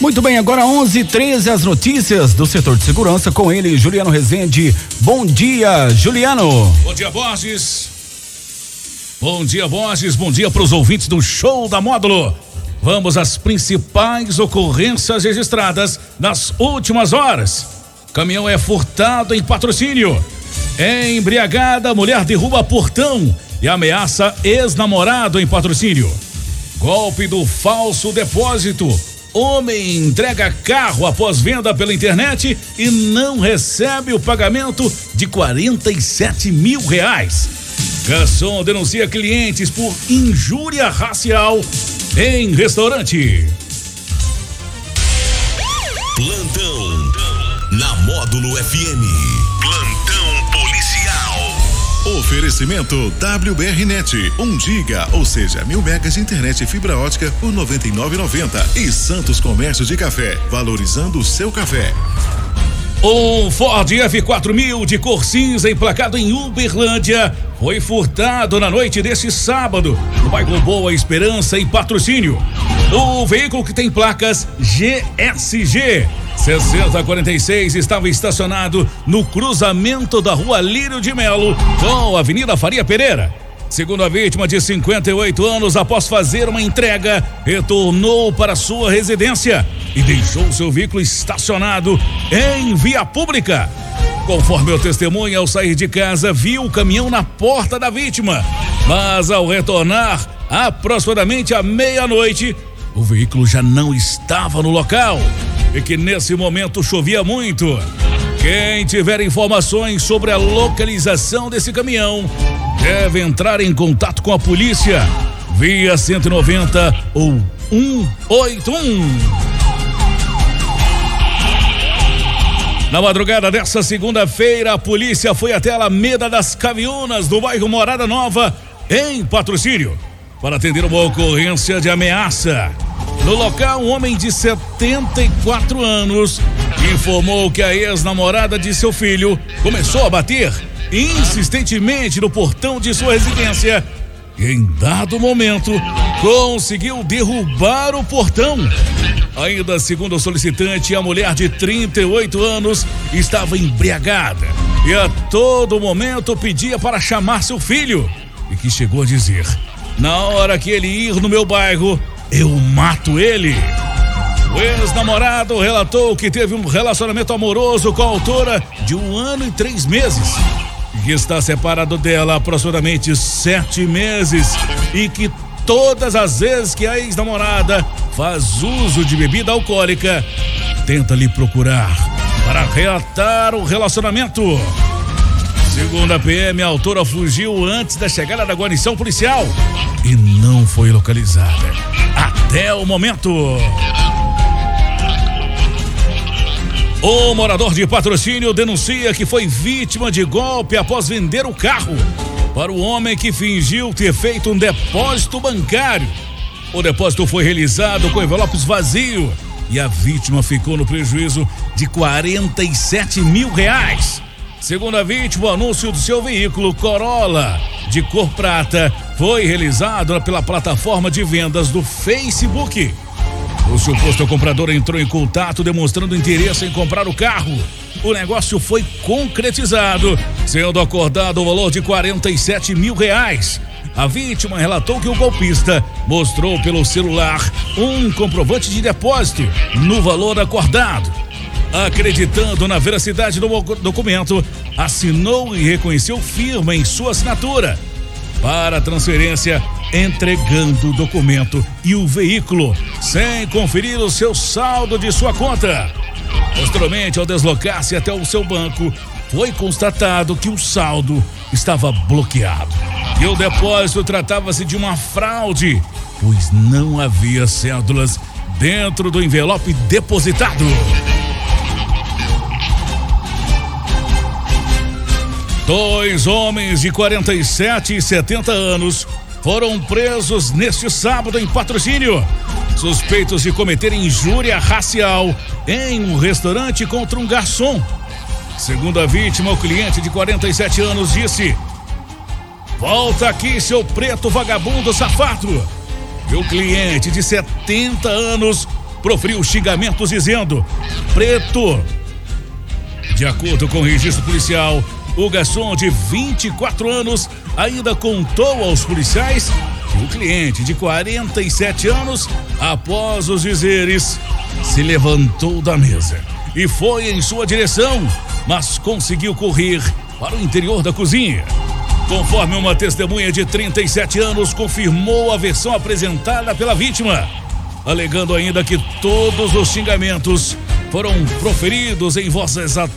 Muito bem, agora 11 13 as notícias do setor de segurança com ele, Juliano Rezende. Bom dia, Juliano. Bom dia, Borges. Bom dia, Borges. Bom dia para os ouvintes do Show da Módulo. Vamos às principais ocorrências registradas nas últimas horas. Caminhão é furtado em patrocínio. Embriagada, mulher derruba portão e ameaça ex-namorado em patrocínio. Golpe do falso depósito. Homem entrega carro após venda pela internet e não recebe o pagamento de 47 mil reais. Garçom denuncia clientes por injúria racial em restaurante. Plantão na Módulo FM. Oferecimento WBRnet, 1 giga, ou seja, mil megas de internet e fibra ótica por 99,90 e Santos Comércio de Café, valorizando o seu café. Um Ford F4000 de cor cinza emplacado em Uberlândia foi furtado na noite deste sábado no bairro Boa Esperança em patrocínio. O veículo que tem placas GSG 6046 estava estacionado no cruzamento da rua Lírio de Melo com a Avenida Faria Pereira. Segundo a vítima de 58 anos, após fazer uma entrega, retornou para sua residência e deixou seu veículo estacionado em via pública. Conforme o testemunha, ao sair de casa, viu o caminhão na porta da vítima. Mas ao retornar, aproximadamente à meia-noite, o veículo já não estava no local e que nesse momento chovia muito. Quem tiver informações sobre a localização desse caminhão deve entrar em contato com a polícia via 190 ou 181. Na madrugada dessa segunda-feira, a polícia foi até a Alameda das Caviunas, no bairro Morada Nova, em patrocínio, para atender uma ocorrência de ameaça. No local, um homem de 74 anos informou que a ex-namorada de seu filho começou a bater insistentemente no portão de sua residência e, em dado momento, conseguiu derrubar o portão. Ainda segundo o solicitante, a mulher de 38 anos estava embriagada e a todo momento pedia para chamar seu filho e que chegou a dizer: Na hora que ele ir no meu bairro, eu mato ele. O ex-namorado relatou que teve um relacionamento amoroso com a autora de um ano e três meses. Que está separado dela há aproximadamente sete meses e que todas as vezes que a ex-namorada faz uso de bebida alcoólica, tenta lhe procurar para reatar o relacionamento. Segundo a PM, a autora fugiu antes da chegada da guarnição policial e não foi localizada até o momento. O morador de patrocínio denuncia que foi vítima de golpe após vender o carro para o homem que fingiu ter feito um depósito bancário. O depósito foi realizado com envelopes vazios e a vítima ficou no prejuízo de 47 mil reais. Segundo a vítima, o anúncio do seu veículo Corolla de cor prata foi realizado pela plataforma de vendas do Facebook. O suposto comprador entrou em contato demonstrando interesse em comprar o carro. O negócio foi concretizado, sendo acordado o valor de 47 mil reais. A vítima relatou que o golpista mostrou pelo celular um comprovante de depósito no valor acordado. Acreditando na veracidade do documento, assinou e reconheceu firma em sua assinatura. Para a transferência, entregando o documento e o veículo, sem conferir o seu saldo de sua conta. Posteriormente, ao deslocar-se até o seu banco, foi constatado que o saldo estava bloqueado. E o depósito tratava-se de uma fraude, pois não havia cédulas dentro do envelope depositado. Dois homens de 47 e 70 anos foram presos neste sábado em patrocínio, suspeitos de cometer injúria racial em um restaurante contra um garçom. Segundo a vítima, o cliente de 47 anos disse: Volta aqui, seu preto vagabundo safado. E o cliente de 70 anos proferiu xingamentos dizendo: Preto. De acordo com o registro policial, o garçom de 24 anos ainda contou aos policiais que o cliente de 47 anos, após os dizeres, se levantou da mesa e foi em sua direção, mas conseguiu correr para o interior da cozinha. Conforme uma testemunha de 37 anos confirmou a versão apresentada pela vítima, alegando ainda que todos os xingamentos foram proferidos em voz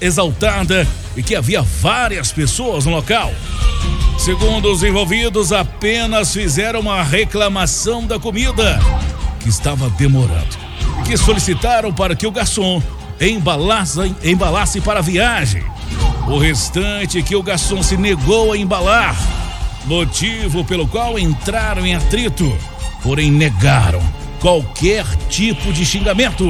exaltada e que havia várias pessoas no local. Segundo os envolvidos, apenas fizeram uma reclamação da comida, que estava demorando, e que solicitaram para que o garçom embalasse, embalasse para a viagem. O restante que o garçom se negou a embalar, motivo pelo qual entraram em atrito, porém negaram qualquer tipo de xingamento.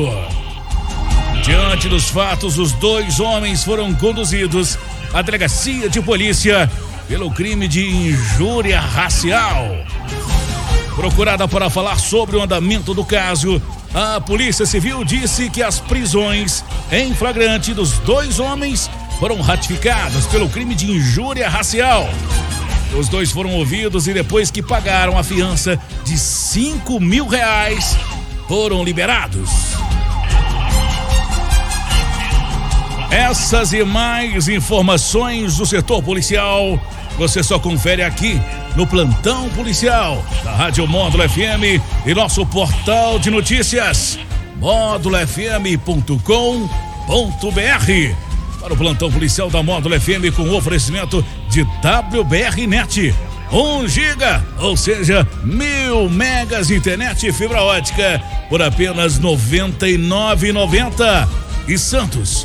Diante dos fatos, os dois homens foram conduzidos à delegacia de polícia pelo crime de injúria racial. Procurada para falar sobre o andamento do caso, a Polícia Civil disse que as prisões em flagrante dos dois homens foram ratificadas pelo crime de injúria racial. Os dois foram ouvidos e depois que pagaram a fiança de 5 mil reais, foram liberados. Essas e mais informações do setor policial você só confere aqui no Plantão Policial da Rádio Módulo FM e nosso portal de notícias módulofm.com.br. Para o Plantão Policial da Módulo FM com oferecimento de WBR Net. 1 giga, ou seja, mil megas internet e fibra ótica por apenas R$ 99,90. E Santos,